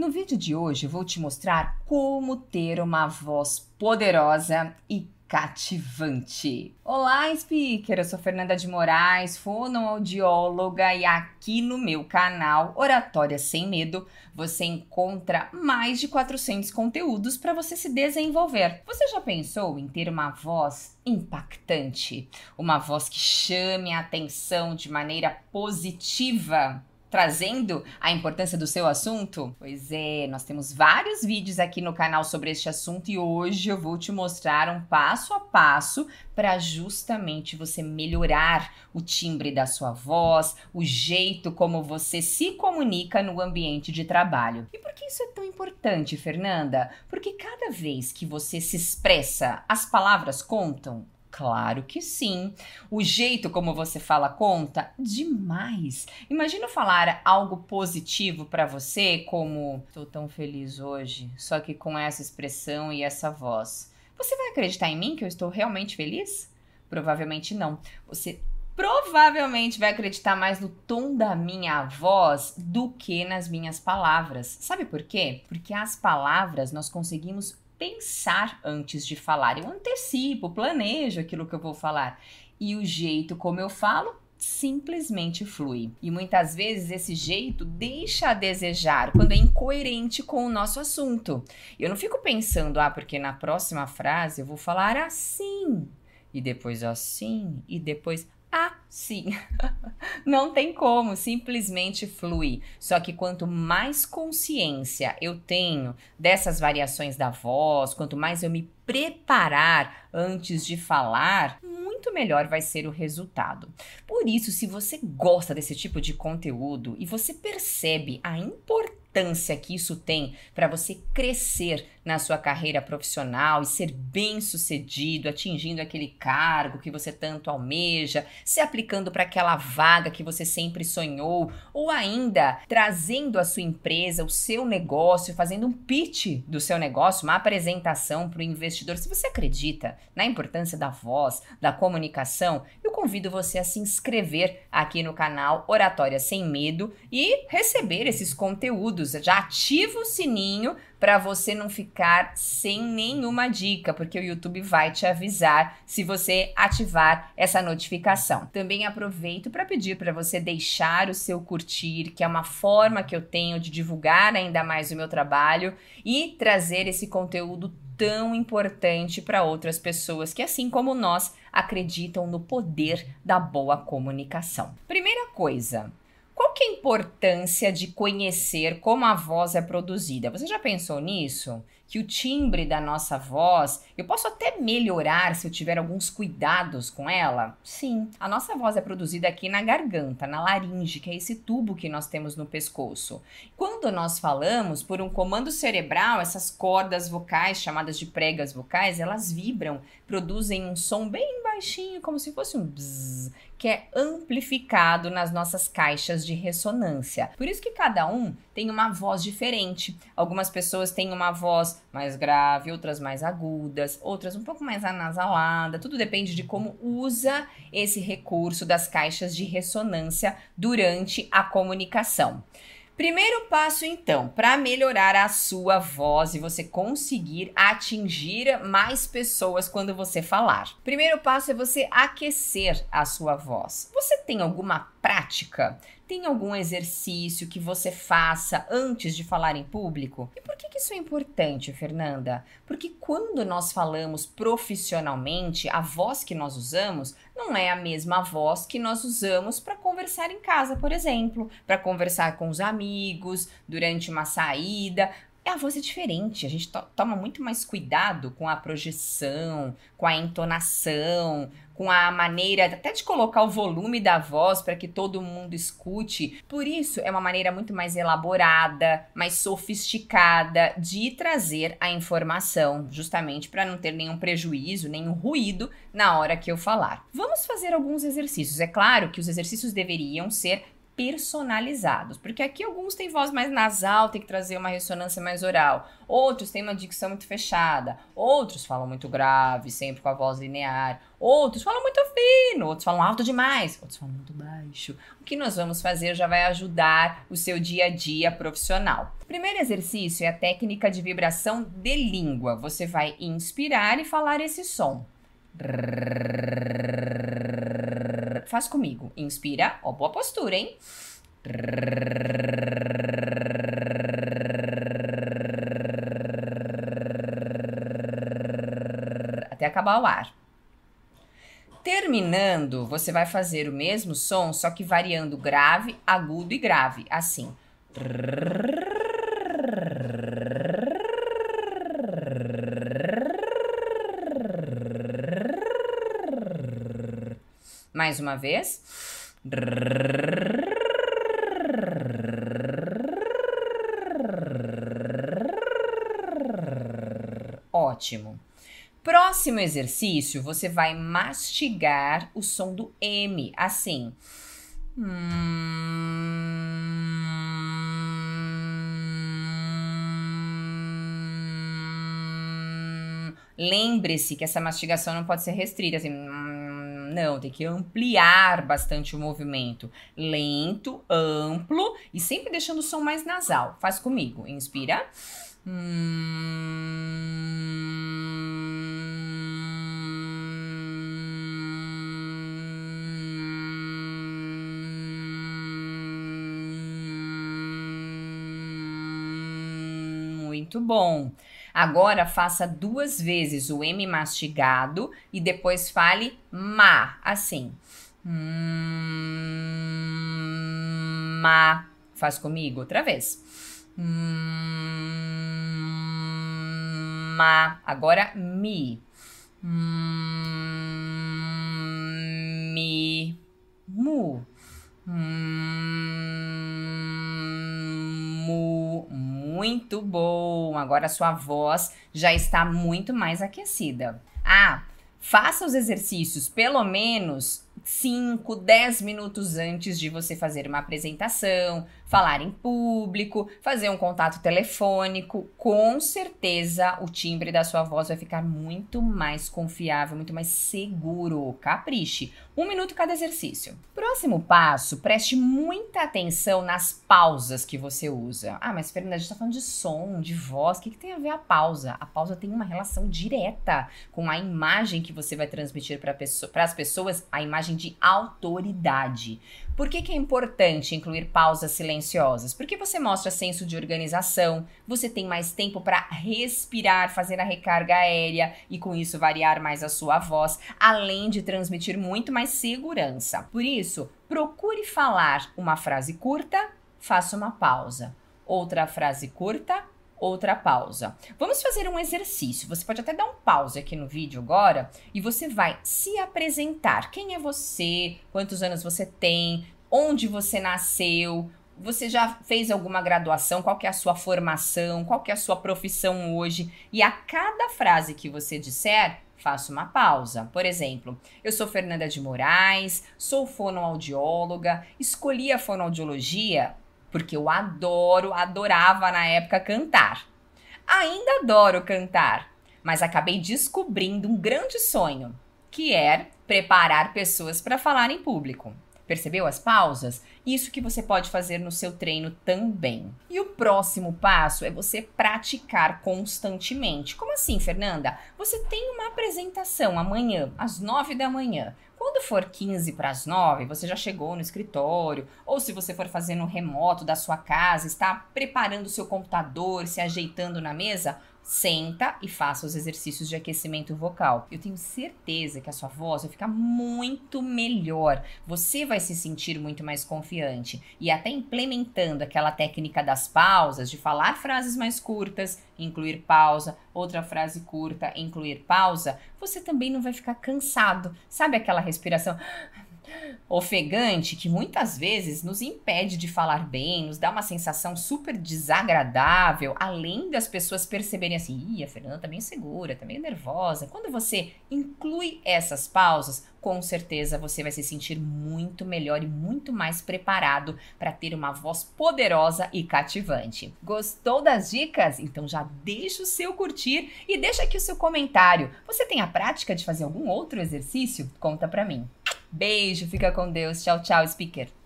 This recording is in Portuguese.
No vídeo de hoje vou te mostrar como ter uma voz poderosa e cativante. Olá, speaker! Eu sou Fernanda de Moraes, fonoaudióloga e aqui no meu canal Oratória Sem Medo você encontra mais de 400 conteúdos para você se desenvolver. Você já pensou em ter uma voz impactante? Uma voz que chame a atenção de maneira positiva? Trazendo a importância do seu assunto? Pois é, nós temos vários vídeos aqui no canal sobre este assunto e hoje eu vou te mostrar um passo a passo para justamente você melhorar o timbre da sua voz, o jeito como você se comunica no ambiente de trabalho. E por que isso é tão importante, Fernanda? Porque cada vez que você se expressa, as palavras contam. Claro que sim. O jeito como você fala conta demais. Imagina falar algo positivo para você, como estou tão feliz hoje, só que com essa expressão e essa voz. Você vai acreditar em mim que eu estou realmente feliz? Provavelmente não. Você provavelmente vai acreditar mais no tom da minha voz do que nas minhas palavras. Sabe por quê? Porque as palavras nós conseguimos pensar antes de falar. Eu antecipo, planejo aquilo que eu vou falar. E o jeito como eu falo simplesmente flui. E muitas vezes esse jeito deixa a desejar quando é incoerente com o nosso assunto. Eu não fico pensando, ah, porque na próxima frase eu vou falar assim, e depois assim, e depois sim. Não tem como, simplesmente flui. Só que quanto mais consciência eu tenho dessas variações da voz, quanto mais eu me preparar antes de falar, muito melhor vai ser o resultado. Por isso, se você gosta desse tipo de conteúdo e você percebe a importância importância que isso tem para você crescer na sua carreira profissional e ser bem sucedido, atingindo aquele cargo que você tanto almeja, se aplicando para aquela vaga que você sempre sonhou, ou ainda trazendo a sua empresa, o seu negócio, fazendo um pitch do seu negócio, uma apresentação para o investidor. Se você acredita na importância da voz, da comunicação, convido você a se inscrever aqui no canal Oratória Sem Medo e receber esses conteúdos. Já ativa o sininho para você não ficar sem nenhuma dica, porque o YouTube vai te avisar se você ativar essa notificação. Também aproveito para pedir para você deixar o seu curtir, que é uma forma que eu tenho de divulgar ainda mais o meu trabalho e trazer esse conteúdo tão importante para outras pessoas que, assim como nós, acreditam no poder da boa comunicação. Primeira coisa, qual que é a importância de conhecer como a voz é produzida? Você já pensou nisso? Que o timbre da nossa voz, eu posso até melhorar se eu tiver alguns cuidados com ela? Sim, a nossa voz é produzida aqui na garganta, na laringe, que é esse tubo que nós temos no pescoço. Quando nós falamos por um comando cerebral, essas cordas vocais, chamadas de pregas vocais, elas vibram, produzem um som bem baixinho, como se fosse um bzzz, que é amplificado nas nossas caixas de ressonância. Por isso que cada um tem uma voz diferente. Algumas pessoas têm uma voz mais grave, outras mais agudas, outras um pouco mais anasalada. Tudo depende de como usa esse recurso das caixas de ressonância durante a comunicação. Primeiro passo, então, para melhorar a sua voz e você conseguir atingir mais pessoas quando você falar. Primeiro passo é você aquecer a sua voz. Você tem alguma prática? Tem algum exercício que você faça antes de falar em público? E por que, que isso é importante, Fernanda? Porque quando nós falamos profissionalmente, a voz que nós usamos não é a mesma voz que nós usamos para conversar em casa, por exemplo, para conversar com os amigos, durante uma saída a voz é diferente. A gente to toma muito mais cuidado com a projeção, com a entonação, com a maneira até de colocar o volume da voz para que todo mundo escute. Por isso, é uma maneira muito mais elaborada, mais sofisticada de trazer a informação, justamente para não ter nenhum prejuízo, nenhum ruído na hora que eu falar. Vamos fazer alguns exercícios. É claro que os exercícios deveriam ser personalizados, porque aqui alguns têm voz mais nasal, tem que trazer uma ressonância mais oral, outros têm uma dicção muito fechada, outros falam muito grave, sempre com a voz linear, outros falam muito fino, outros falam alto demais, outros falam muito baixo. O que nós vamos fazer já vai ajudar o seu dia a dia profissional. O primeiro exercício é a técnica de vibração de língua. Você vai inspirar e falar esse som. Faz comigo. Inspira. Ó, boa postura, hein? Até acabar o ar. Terminando, você vai fazer o mesmo som, só que variando grave, agudo e grave. Assim. Mais uma vez. Ótimo. Próximo exercício, você vai mastigar o som do M, assim. Lembre-se que essa mastigação não pode ser restrita, assim. Não, tem que ampliar bastante o movimento. Lento, amplo e sempre deixando o som mais nasal. Faz comigo. Inspira. Muito bom. Agora faça duas vezes o M mastigado e depois fale ma, assim. Hum, ma. Faz comigo outra vez. Hum, ma. Agora mi. Hum, mi. Mu. Mu. Muito bom. Agora sua voz já está muito mais aquecida. Ah, faça os exercícios pelo menos 5, 10 minutos antes de você fazer uma apresentação, falar em público, fazer um contato telefônico, com certeza o timbre da sua voz vai ficar muito mais confiável, muito mais seguro. Capriche. Um minuto cada exercício. Próximo passo, preste muita atenção nas pausas que você usa. Ah, mas Fernanda, a gente tá falando de som, de voz. O que, que tem a ver a pausa? A pausa tem uma relação direta com a imagem que você vai transmitir para as pessoas, a imagem de autoridade. Por que, que é importante incluir pausas silenciosas? Porque você mostra senso de organização, você tem mais tempo para respirar, fazer a recarga aérea e com isso variar mais a sua voz, além de transmitir muito mais segurança. Por isso, procure falar uma frase curta, faça uma pausa. Outra frase curta, outra pausa. Vamos fazer um exercício. Você pode até dar um pause aqui no vídeo agora e você vai se apresentar. Quem é você? Quantos anos você tem? Onde você nasceu? Você já fez alguma graduação? Qual é a sua formação? Qual é a sua profissão hoje? E a cada frase que você disser, faça uma pausa. Por exemplo, eu sou Fernanda de Moraes, sou fonoaudióloga, escolhi a fonoaudiologia porque eu adoro, adorava na época cantar. Ainda adoro cantar, mas acabei descobrindo um grande sonho, que é preparar pessoas para falar em público. Percebeu as pausas? Isso que você pode fazer no seu treino também. E o próximo passo é você praticar constantemente. Como assim, Fernanda? Você tem uma apresentação amanhã, às 9 da manhã. Quando for 15 para as 9, você já chegou no escritório, ou se você for fazer no remoto da sua casa, está preparando seu computador, se ajeitando na mesa, senta e faça os exercícios de aquecimento vocal. Eu tenho certeza que a sua voz vai ficar muito melhor. Você vai se sentir muito mais confiante e até implementando aquela técnica das pausas, de falar frases mais curtas, incluir pausa, outra frase curta, incluir pausa, você também não vai ficar cansado. Sabe aquela respiração ofegante que muitas vezes nos impede de falar bem, nos dá uma sensação super desagradável, além das pessoas perceberem assim, Ih, a Fernanda tá meio segura, tá meio nervosa. Quando você inclui essas pausas, com certeza você vai se sentir muito melhor e muito mais preparado para ter uma voz poderosa e cativante. Gostou das dicas? Então já deixa o seu curtir e deixa aqui o seu comentário. Você tem a prática de fazer algum outro exercício? Conta para mim. Beijo, fica com Deus. Tchau, tchau, speaker.